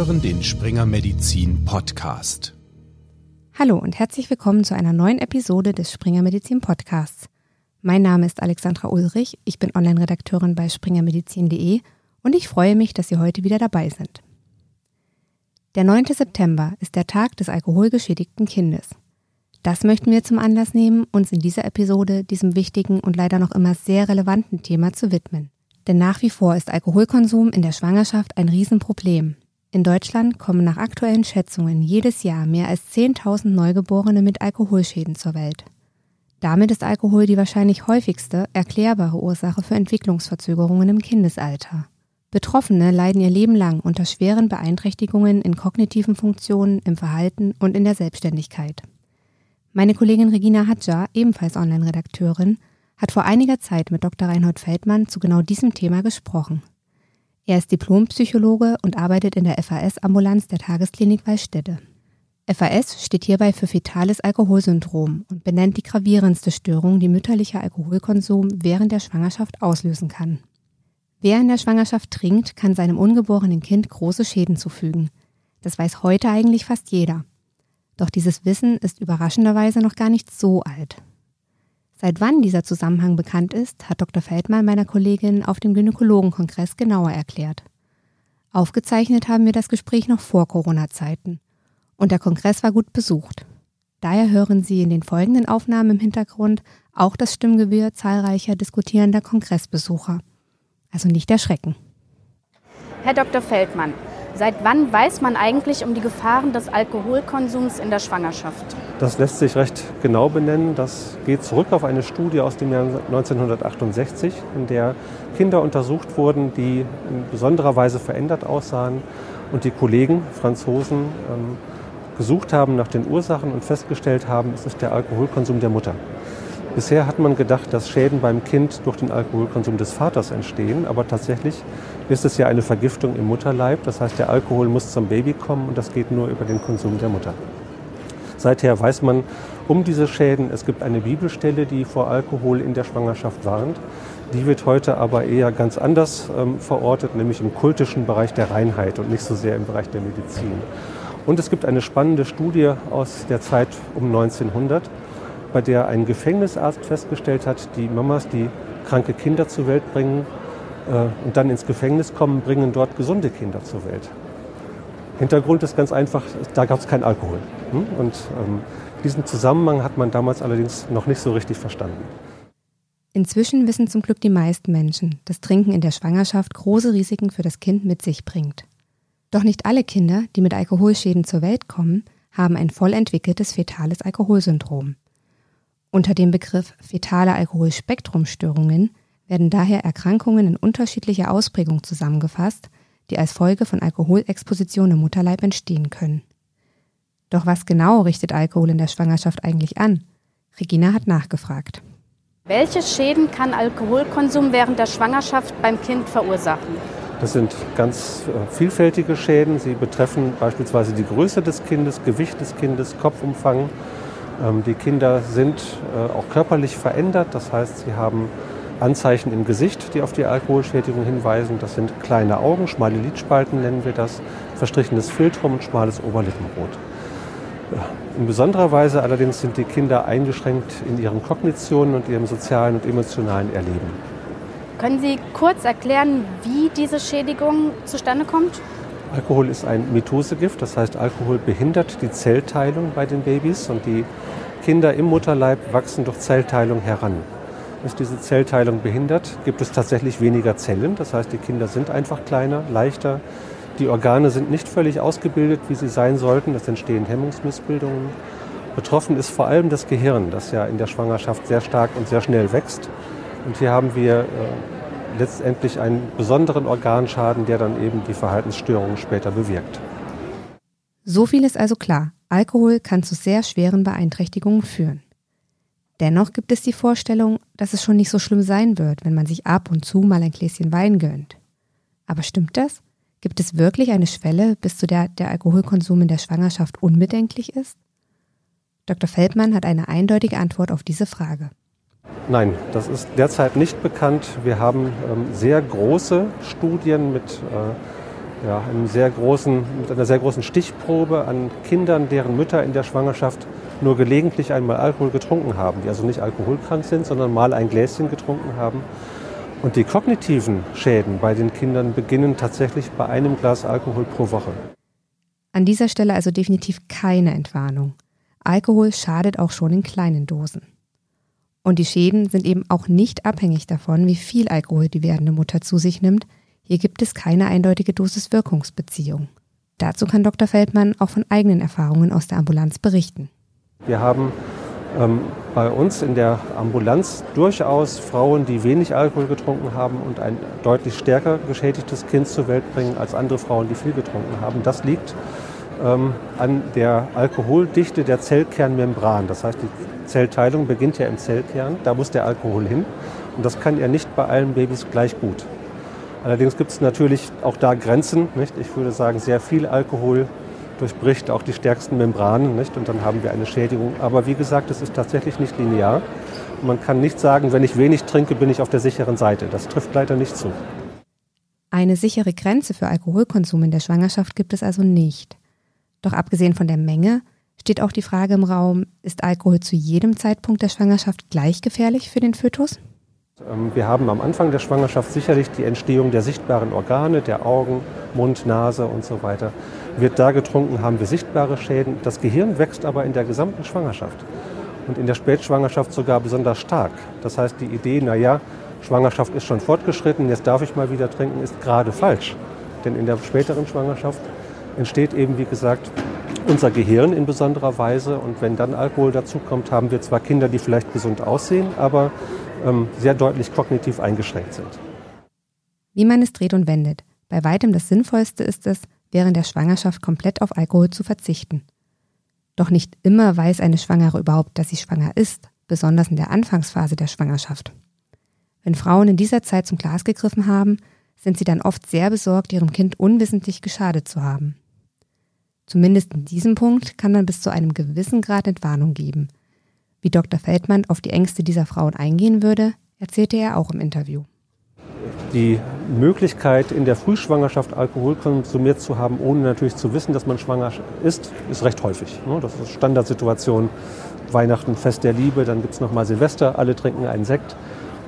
hören den Springer Medizin Podcast. Hallo und herzlich willkommen zu einer neuen Episode des Springer Medizin Podcasts. Mein Name ist Alexandra Ulrich, ich bin Online-Redakteurin bei springermedizin.de und ich freue mich, dass Sie heute wieder dabei sind. Der 9. September ist der Tag des alkoholgeschädigten Kindes. Das möchten wir zum Anlass nehmen, uns in dieser Episode diesem wichtigen und leider noch immer sehr relevanten Thema zu widmen. Denn nach wie vor ist Alkoholkonsum in der Schwangerschaft ein Riesenproblem. In Deutschland kommen nach aktuellen Schätzungen jedes Jahr mehr als 10.000 Neugeborene mit Alkoholschäden zur Welt. Damit ist Alkohol die wahrscheinlich häufigste erklärbare Ursache für Entwicklungsverzögerungen im Kindesalter. Betroffene leiden ihr Leben lang unter schweren Beeinträchtigungen in kognitiven Funktionen, im Verhalten und in der Selbstständigkeit. Meine Kollegin Regina Hadja, ebenfalls Online-Redakteurin, hat vor einiger Zeit mit Dr. Reinhold Feldmann zu genau diesem Thema gesprochen. Er ist Diplompsychologe und arbeitet in der FAS-Ambulanz der Tagesklinik Wallstätte. FAS steht hierbei für fetales Alkoholsyndrom und benennt die gravierendste Störung, die mütterlicher Alkoholkonsum während der Schwangerschaft auslösen kann. Wer in der Schwangerschaft trinkt, kann seinem ungeborenen Kind große Schäden zufügen. Das weiß heute eigentlich fast jeder. Doch dieses Wissen ist überraschenderweise noch gar nicht so alt. Seit wann dieser Zusammenhang bekannt ist, hat Dr. Feldmann meiner Kollegin auf dem Gynäkologenkongress genauer erklärt. Aufgezeichnet haben wir das Gespräch noch vor Corona-Zeiten. Und der Kongress war gut besucht. Daher hören Sie in den folgenden Aufnahmen im Hintergrund auch das Stimmgewirr zahlreicher diskutierender Kongressbesucher. Also nicht erschrecken. Herr Dr. Feldmann, Seit wann weiß man eigentlich um die Gefahren des Alkoholkonsums in der Schwangerschaft? Das lässt sich recht genau benennen. Das geht zurück auf eine Studie aus dem Jahr 1968, in der Kinder untersucht wurden, die in besonderer Weise verändert aussahen und die Kollegen, Franzosen, ähm, gesucht haben nach den Ursachen und festgestellt haben, es ist der Alkoholkonsum der Mutter. Bisher hat man gedacht, dass Schäden beim Kind durch den Alkoholkonsum des Vaters entstehen, aber tatsächlich ist es ja eine Vergiftung im Mutterleib. Das heißt, der Alkohol muss zum Baby kommen und das geht nur über den Konsum der Mutter. Seither weiß man um diese Schäden. Es gibt eine Bibelstelle, die vor Alkohol in der Schwangerschaft warnt. Die wird heute aber eher ganz anders ähm, verortet, nämlich im kultischen Bereich der Reinheit und nicht so sehr im Bereich der Medizin. Und es gibt eine spannende Studie aus der Zeit um 1900 bei der ein Gefängnisarzt festgestellt hat, die Mamas, die kranke Kinder zur Welt bringen äh, und dann ins Gefängnis kommen, bringen dort gesunde Kinder zur Welt. Hintergrund ist ganz einfach, da gab es keinen Alkohol. Hm? Und ähm, diesen Zusammenhang hat man damals allerdings noch nicht so richtig verstanden. Inzwischen wissen zum Glück die meisten Menschen, dass Trinken in der Schwangerschaft große Risiken für das Kind mit sich bringt. Doch nicht alle Kinder, die mit Alkoholschäden zur Welt kommen, haben ein voll entwickeltes fetales Alkoholsyndrom. Unter dem Begriff fetale Alkoholspektrumstörungen werden daher Erkrankungen in unterschiedlicher Ausprägung zusammengefasst, die als Folge von Alkoholexposition im Mutterleib entstehen können. Doch was genau richtet Alkohol in der Schwangerschaft eigentlich an? Regina hat nachgefragt. Welche Schäden kann Alkoholkonsum während der Schwangerschaft beim Kind verursachen? Das sind ganz äh, vielfältige Schäden. Sie betreffen beispielsweise die Größe des Kindes, Gewicht des Kindes, Kopfumfang, ähm, die Kinder sind äh, auch körperlich verändert, das heißt, sie haben Anzeichen im Gesicht, die auf die Alkoholschädigung hinweisen. Das sind kleine Augen, schmale Lidspalten nennen wir das, verstrichenes Filtrum und schmales Oberlippenrot. In besonderer Weise allerdings sind die Kinder eingeschränkt in ihren Kognitionen und ihrem sozialen und emotionalen Erleben. Können Sie kurz erklären, wie diese Schädigung zustande kommt? Alkohol ist ein Mitosegift, das heißt, Alkohol behindert die Zellteilung bei den Babys und die Kinder im Mutterleib wachsen durch Zellteilung heran. Ist diese Zellteilung behindert, gibt es tatsächlich weniger Zellen, das heißt, die Kinder sind einfach kleiner, leichter. Die Organe sind nicht völlig ausgebildet, wie sie sein sollten, es entstehen Hemmungsmissbildungen. Betroffen ist vor allem das Gehirn, das ja in der Schwangerschaft sehr stark und sehr schnell wächst. Und hier haben wir äh, letztendlich einen besonderen Organschaden, der dann eben die Verhaltensstörungen später bewirkt. So viel ist also klar. Alkohol kann zu sehr schweren Beeinträchtigungen führen. Dennoch gibt es die Vorstellung, dass es schon nicht so schlimm sein wird, wenn man sich ab und zu mal ein Gläschen Wein gönnt. Aber stimmt das? Gibt es wirklich eine Schwelle, bis zu der der Alkoholkonsum in der Schwangerschaft unbedenklich ist? Dr. Feldmann hat eine eindeutige Antwort auf diese Frage. Nein, das ist derzeit nicht bekannt. Wir haben ähm, sehr große Studien mit äh, ja, einem sehr großen, mit einer sehr großen Stichprobe an Kindern, deren Mütter in der Schwangerschaft nur gelegentlich einmal Alkohol getrunken haben, die also nicht alkoholkrank sind, sondern mal ein Gläschen getrunken haben. Und die kognitiven Schäden bei den Kindern beginnen tatsächlich bei einem Glas Alkohol pro Woche. An dieser Stelle also definitiv keine Entwarnung. Alkohol schadet auch schon in kleinen Dosen. Und die Schäden sind eben auch nicht abhängig davon, wie viel Alkohol die werdende Mutter zu sich nimmt. Hier gibt es keine eindeutige Dosis-Wirkungsbeziehung. Dazu kann Dr. Feldmann auch von eigenen Erfahrungen aus der Ambulanz berichten. Wir haben ähm, bei uns in der Ambulanz durchaus Frauen, die wenig Alkohol getrunken haben und ein deutlich stärker geschädigtes Kind zur Welt bringen als andere Frauen, die viel getrunken haben. Das liegt ähm, an der Alkoholdichte der Zellkernmembran. Das heißt, die Zellteilung beginnt ja im Zellkern, da muss der Alkohol hin. Und das kann er nicht bei allen Babys gleich gut. Allerdings gibt es natürlich auch da Grenzen. Nicht? Ich würde sagen, sehr viel Alkohol durchbricht auch die stärksten Membranen nicht? und dann haben wir eine Schädigung. Aber wie gesagt, es ist tatsächlich nicht linear. Man kann nicht sagen, wenn ich wenig trinke, bin ich auf der sicheren Seite. Das trifft leider nicht zu. Eine sichere Grenze für Alkoholkonsum in der Schwangerschaft gibt es also nicht. Doch abgesehen von der Menge steht auch die Frage im Raum, ist Alkohol zu jedem Zeitpunkt der Schwangerschaft gleich gefährlich für den Fötus? Ähm, wir haben am Anfang der Schwangerschaft sicherlich die Entstehung der sichtbaren Organe, der Augen, Mund, Nase und so weiter. Wird da getrunken, haben wir sichtbare Schäden. Das Gehirn wächst aber in der gesamten Schwangerschaft und in der Spätschwangerschaft sogar besonders stark. Das heißt, die Idee, naja, Schwangerschaft ist schon fortgeschritten, jetzt darf ich mal wieder trinken, ist gerade falsch. Denn in der späteren Schwangerschaft entsteht eben, wie gesagt, unser Gehirn in besonderer Weise. Und wenn dann Alkohol dazukommt, haben wir zwar Kinder, die vielleicht gesund aussehen, aber ähm, sehr deutlich kognitiv eingeschränkt sind. Wie man es dreht und wendet. Bei weitem das Sinnvollste ist es, während der Schwangerschaft komplett auf Alkohol zu verzichten. Doch nicht immer weiß eine Schwangere überhaupt, dass sie schwanger ist, besonders in der Anfangsphase der Schwangerschaft. Wenn Frauen in dieser Zeit zum Glas gegriffen haben, sind sie dann oft sehr besorgt, ihrem Kind unwissentlich geschadet zu haben. Zumindest in diesem Punkt kann man bis zu einem gewissen Grad Entwarnung geben. Wie Dr. Feldmann auf die Ängste dieser Frauen eingehen würde, erzählte er auch im Interview. Die Möglichkeit, in der Frühschwangerschaft Alkohol konsumiert zu haben, ohne natürlich zu wissen, dass man schwanger ist, ist recht häufig. Ne? Das ist Standardsituation. Weihnachten, Fest der Liebe, dann gibt es nochmal Silvester, alle trinken einen Sekt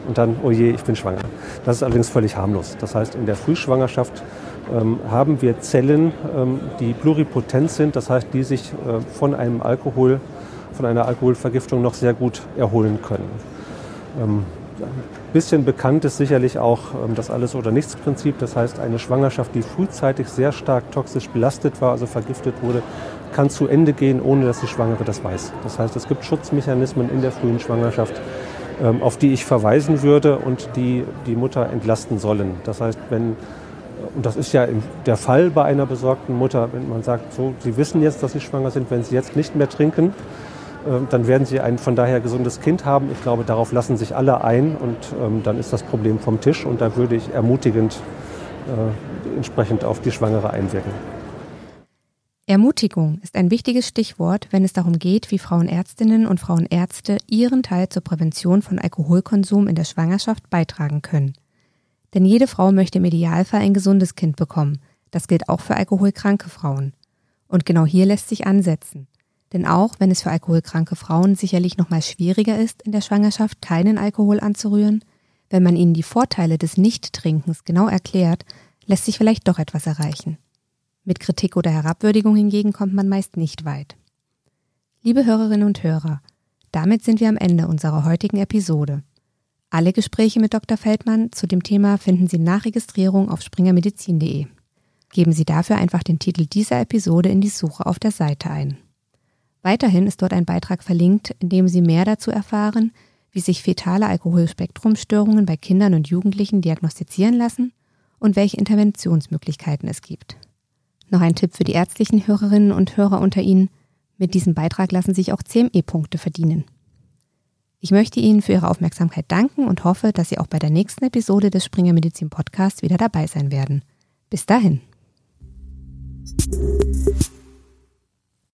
und dann, oh je, ich bin schwanger. Das ist allerdings völlig harmlos. Das heißt, in der Frühschwangerschaft ähm, haben wir Zellen, ähm, die pluripotent sind, das heißt, die sich äh, von einem Alkohol, von einer Alkoholvergiftung noch sehr gut erholen können. Ähm, bisschen bekannt ist sicherlich auch ähm, das Alles- oder Nichts-Prinzip. Das heißt, eine Schwangerschaft, die frühzeitig sehr stark toxisch belastet war, also vergiftet wurde, kann zu Ende gehen, ohne dass die Schwangere das weiß. Das heißt, es gibt Schutzmechanismen in der frühen Schwangerschaft, ähm, auf die ich verweisen würde und die die Mutter entlasten sollen. Das heißt, wenn und das ist ja der Fall bei einer besorgten Mutter, wenn man sagt, so, Sie wissen jetzt, dass Sie schwanger sind, wenn Sie jetzt nicht mehr trinken, dann werden Sie ein von daher gesundes Kind haben. Ich glaube, darauf lassen sich alle ein und ähm, dann ist das Problem vom Tisch und da würde ich ermutigend äh, entsprechend auf die Schwangere einwirken. Ermutigung ist ein wichtiges Stichwort, wenn es darum geht, wie Frauenärztinnen und Frauenärzte ihren Teil zur Prävention von Alkoholkonsum in der Schwangerschaft beitragen können. Denn jede Frau möchte im Idealfall ein gesundes Kind bekommen. Das gilt auch für alkoholkranke Frauen. Und genau hier lässt sich ansetzen. Denn auch wenn es für alkoholkranke Frauen sicherlich noch mal schwieriger ist, in der Schwangerschaft keinen Alkohol anzurühren, wenn man ihnen die Vorteile des Nichttrinkens genau erklärt, lässt sich vielleicht doch etwas erreichen. Mit Kritik oder Herabwürdigung hingegen kommt man meist nicht weit. Liebe Hörerinnen und Hörer, damit sind wir am Ende unserer heutigen Episode. Alle Gespräche mit Dr. Feldmann zu dem Thema finden Sie nach Registrierung auf springermedizin.de. Geben Sie dafür einfach den Titel dieser Episode in die Suche auf der Seite ein. Weiterhin ist dort ein Beitrag verlinkt, in dem Sie mehr dazu erfahren, wie sich fetale Alkoholspektrumstörungen bei Kindern und Jugendlichen diagnostizieren lassen und welche Interventionsmöglichkeiten es gibt. Noch ein Tipp für die ärztlichen Hörerinnen und Hörer unter Ihnen. Mit diesem Beitrag lassen sich auch CME-Punkte verdienen. Ich möchte Ihnen für Ihre Aufmerksamkeit danken und hoffe, dass Sie auch bei der nächsten Episode des Springer Medizin Podcasts wieder dabei sein werden. Bis dahin.